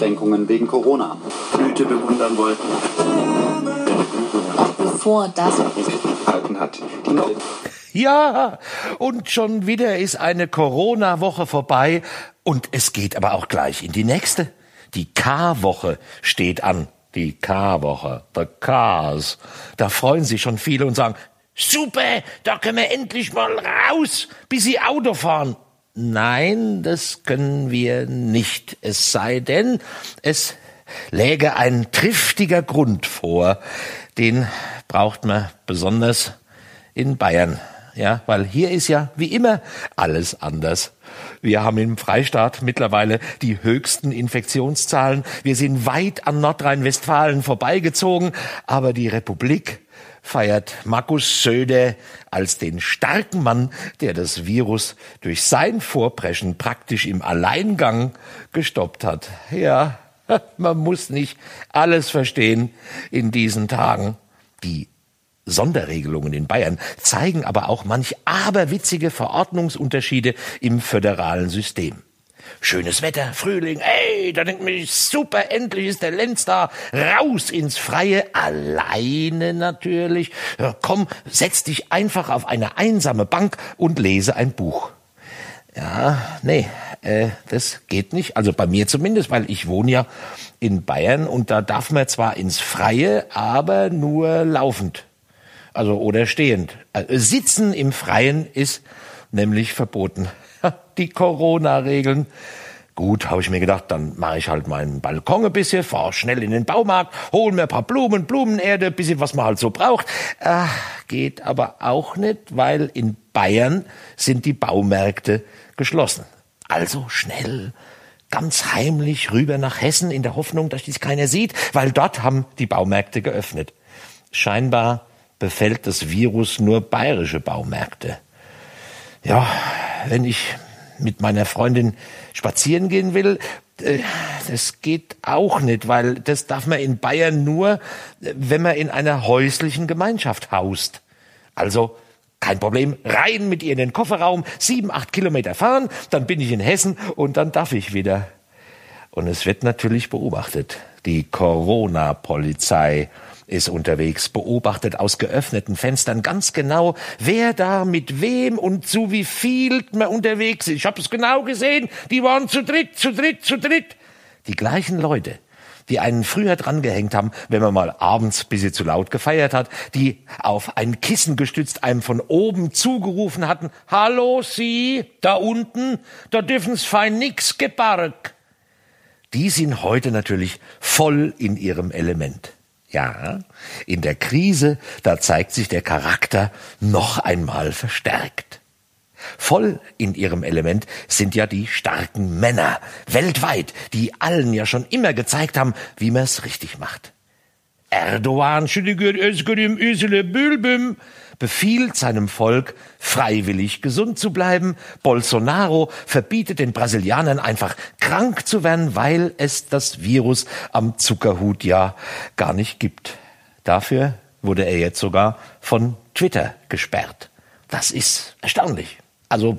Einschränkungen wegen Corona. Blüte bewundern wollten. Bevor das Halten hat. Ja, und schon wieder ist eine Corona-Woche vorbei und es geht aber auch gleich in die nächste. Die K-Woche steht an. Die K-Woche, the Cars. Da freuen sich schon viele und sagen, super, da können wir endlich mal raus, bis sie Auto fahren. Nein, das können wir nicht. Es sei denn, es läge ein triftiger Grund vor. Den braucht man besonders in Bayern. Ja, weil hier ist ja wie immer alles anders. Wir haben im Freistaat mittlerweile die höchsten Infektionszahlen. Wir sind weit an Nordrhein-Westfalen vorbeigezogen, aber die Republik feiert Markus Söder als den starken Mann, der das Virus durch sein Vorpreschen praktisch im Alleingang gestoppt hat. Ja, man muss nicht alles verstehen in diesen Tagen. Die Sonderregelungen in Bayern zeigen aber auch manch aberwitzige Verordnungsunterschiede im föderalen System. Schönes Wetter, Frühling, ey, da denkt man, super, endlich ist der Lenz da, raus ins Freie, alleine natürlich. Ja, komm, setz dich einfach auf eine einsame Bank und lese ein Buch. Ja, nee, äh, das geht nicht. Also bei mir zumindest, weil ich wohne ja in Bayern und da darf man zwar ins Freie, aber nur laufend. Also oder stehend. Also, sitzen im Freien ist nämlich verboten. Die Corona-Regeln. Gut, habe ich mir gedacht, dann mache ich halt meinen Balkon ein bisschen, fahr schnell in den Baumarkt, hol mir ein paar Blumen, Blumenerde, bisschen was man halt so braucht. Äh, geht aber auch nicht, weil in Bayern sind die Baumärkte geschlossen. Also schnell, ganz heimlich rüber nach Hessen in der Hoffnung, dass dies keiner sieht, weil dort haben die Baumärkte geöffnet. Scheinbar befällt das Virus nur bayerische Baumärkte. Ja, wenn ich mit meiner Freundin spazieren gehen will, äh, das geht auch nicht, weil das darf man in Bayern nur, wenn man in einer häuslichen Gemeinschaft haust. Also kein Problem, rein mit ihr in den Kofferraum, sieben, acht Kilometer fahren, dann bin ich in Hessen und dann darf ich wieder. Und es wird natürlich beobachtet. Die Corona-Polizei ist unterwegs, beobachtet aus geöffneten Fenstern ganz genau, wer da mit wem und zu wie viel man unterwegs ist. Ich habe es genau gesehen, die waren zu dritt, zu dritt, zu dritt. Die gleichen Leute, die einen früher drangehängt haben, wenn man mal abends bisschen zu laut gefeiert hat, die auf ein Kissen gestützt einem von oben zugerufen hatten, Hallo Sie, da unten, da dürfen's fein nix gebarg. Die sind heute natürlich voll in ihrem Element. Ja, in der Krise, da zeigt sich der Charakter noch einmal verstärkt. Voll in ihrem Element sind ja die starken Männer weltweit, die allen ja schon immer gezeigt haben, wie man es richtig macht. Erdogan befiehlt seinem Volk, freiwillig gesund zu bleiben. Bolsonaro verbietet den Brasilianern einfach krank zu werden, weil es das Virus am Zuckerhut ja gar nicht gibt. Dafür wurde er jetzt sogar von Twitter gesperrt. Das ist erstaunlich. Also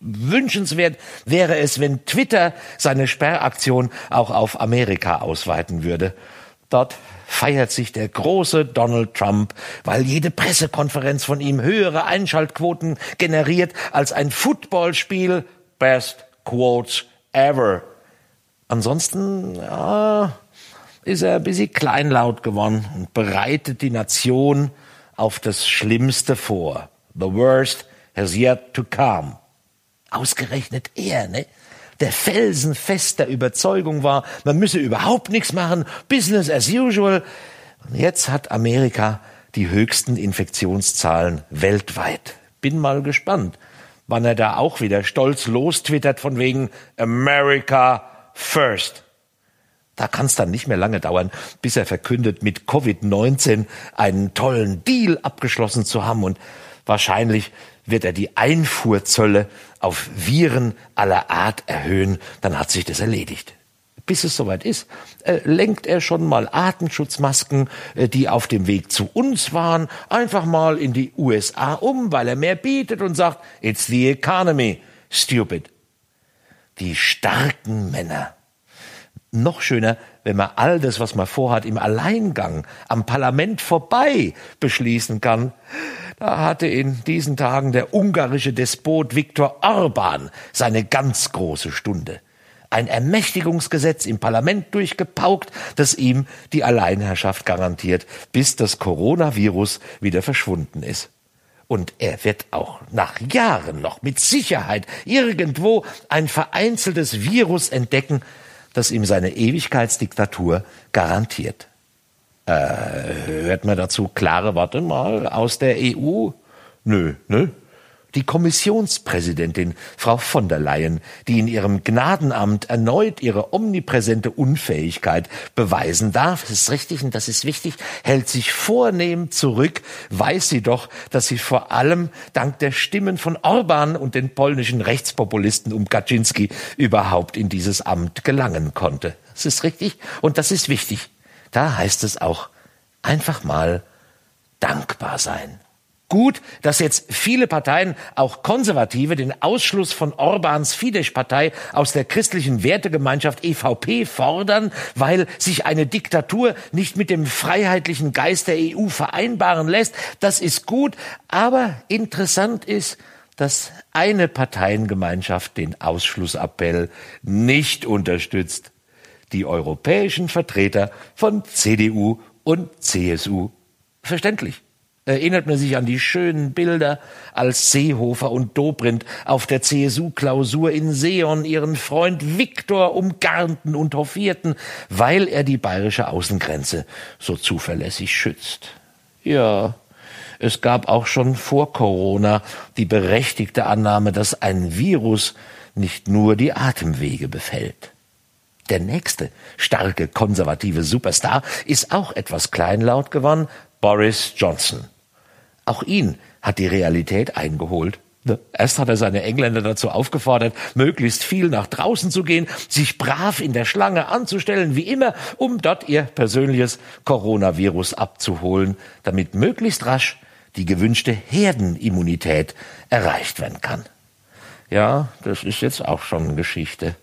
wünschenswert wäre es, wenn Twitter seine Sperraktion auch auf Amerika ausweiten würde. Dort feiert sich der große Donald Trump, weil jede Pressekonferenz von ihm höhere Einschaltquoten generiert als ein Footballspiel. Best Quotes ever. Ansonsten ja, ist er ein bisschen kleinlaut geworden und bereitet die Nation auf das Schlimmste vor. The worst has yet to come. Ausgerechnet er, ne? Der felsenfester Überzeugung war, man müsse überhaupt nichts machen, Business as usual. Und jetzt hat Amerika die höchsten Infektionszahlen weltweit. Bin mal gespannt, wann er da auch wieder stolz lostwittert von wegen America first. Da kann es dann nicht mehr lange dauern, bis er verkündet, mit Covid-19 einen tollen Deal abgeschlossen zu haben und wahrscheinlich wird er die Einfuhrzölle auf Viren aller Art erhöhen, dann hat sich das erledigt. Bis es soweit ist, äh, lenkt er schon mal Artenschutzmasken, äh, die auf dem Weg zu uns waren, einfach mal in die USA um, weil er mehr bietet und sagt, it's the economy, stupid. Die starken Männer, Noch schöner, wenn man all das, was man vorhat, im Alleingang am Parlament vorbei beschließen kann. Hatte in diesen Tagen der ungarische Despot Viktor Orban seine ganz große Stunde. Ein Ermächtigungsgesetz im Parlament durchgepaukt, das ihm die Alleinherrschaft garantiert, bis das Coronavirus wieder verschwunden ist. Und er wird auch nach Jahren noch mit Sicherheit irgendwo ein vereinzeltes Virus entdecken, das ihm seine Ewigkeitsdiktatur garantiert. Äh, hört man dazu klare Worte mal aus der EU? Nö, nö die Kommissionspräsidentin Frau von der Leyen, die in ihrem Gnadenamt erneut ihre omnipräsente Unfähigkeit beweisen darf, das ist richtig und das ist wichtig, hält sich vornehm zurück, weiß sie doch, dass sie vor allem dank der Stimmen von Orban und den polnischen Rechtspopulisten um Kaczynski überhaupt in dieses Amt gelangen konnte. Das ist richtig und das ist wichtig. Da heißt es auch einfach mal dankbar sein. Gut, dass jetzt viele Parteien, auch Konservative, den Ausschluss von Orbans Fidesz-Partei aus der christlichen Wertegemeinschaft EVP fordern, weil sich eine Diktatur nicht mit dem freiheitlichen Geist der EU vereinbaren lässt. Das ist gut, aber interessant ist, dass eine Parteiengemeinschaft den Ausschlussappell nicht unterstützt. Die europäischen Vertreter von CDU und CSU. Verständlich erinnert man sich an die schönen Bilder, als Seehofer und Dobrindt auf der CSU-Klausur in Seon ihren Freund Viktor umgarnten und hoffierten, weil er die bayerische Außengrenze so zuverlässig schützt. Ja, es gab auch schon vor Corona die berechtigte Annahme, dass ein Virus nicht nur die Atemwege befällt. Der nächste starke konservative Superstar ist auch etwas kleinlaut geworden, Boris Johnson. Auch ihn hat die Realität eingeholt. Ne? Erst hat er seine Engländer dazu aufgefordert, möglichst viel nach draußen zu gehen, sich brav in der Schlange anzustellen, wie immer, um dort ihr persönliches Coronavirus abzuholen, damit möglichst rasch die gewünschte Herdenimmunität erreicht werden kann. Ja, das ist jetzt auch schon Geschichte.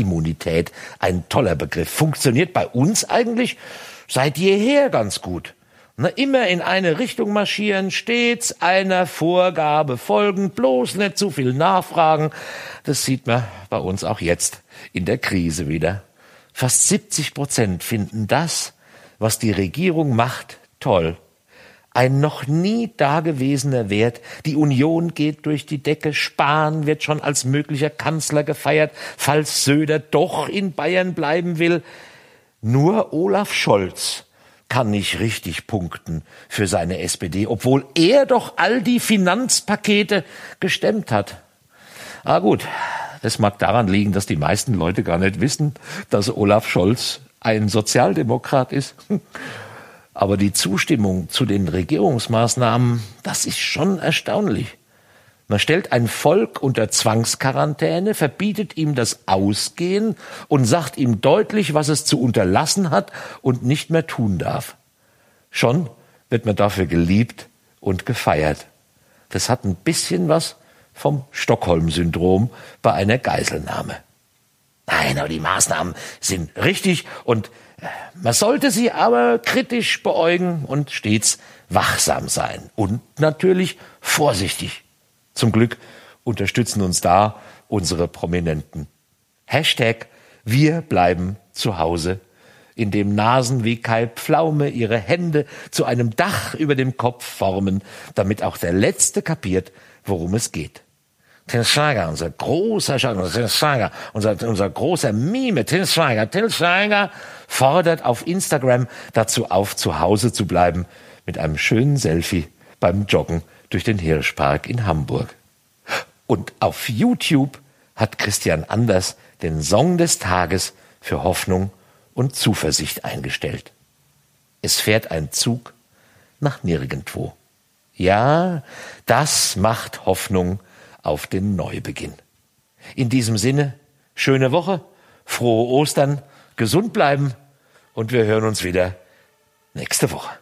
Herdenimmunität, ein toller Begriff, funktioniert bei uns eigentlich seit jeher ganz gut. Na, immer in eine Richtung marschieren, stets einer Vorgabe folgen, bloß nicht zu viel nachfragen. Das sieht man bei uns auch jetzt in der Krise wieder. Fast 70 Prozent finden das, was die Regierung macht, toll. Ein noch nie dagewesener Wert. Die Union geht durch die Decke. Spahn wird schon als möglicher Kanzler gefeiert, falls Söder doch in Bayern bleiben will. Nur Olaf Scholz kann nicht richtig punkten für seine SPD, obwohl er doch all die Finanzpakete gestemmt hat. Ah gut, das mag daran liegen, dass die meisten Leute gar nicht wissen, dass Olaf Scholz ein Sozialdemokrat ist. Aber die Zustimmung zu den Regierungsmaßnahmen, das ist schon erstaunlich. Man stellt ein Volk unter Zwangsquarantäne, verbietet ihm das Ausgehen und sagt ihm deutlich, was es zu unterlassen hat und nicht mehr tun darf. Schon wird man dafür geliebt und gefeiert. Das hat ein bisschen was vom Stockholm-Syndrom bei einer Geiselnahme. Nein, aber die Maßnahmen sind richtig und äh, man sollte sie aber kritisch beäugen und stets wachsam sein und natürlich vorsichtig. Zum Glück unterstützen uns da unsere Prominenten. Hashtag Wir bleiben zu Hause, in dem Nasen wie Kai Pflaume ihre Hände zu einem Dach über dem Kopf formen, damit auch der Letzte kapiert, worum es geht. Till Schweiger, unser großer Schauspieler, Till Schweiger, unser, unser großer Mime, Till Schweiger, Till Schweiger fordert auf Instagram dazu auf, zu Hause zu bleiben mit einem schönen Selfie beim Joggen durch den Hirschpark in Hamburg. Und auf YouTube hat Christian Anders den Song des Tages für Hoffnung und Zuversicht eingestellt. Es fährt ein Zug nach nirgendwo. Ja, das macht Hoffnung auf den Neubeginn. In diesem Sinne, schöne Woche, frohe Ostern, gesund bleiben und wir hören uns wieder nächste Woche.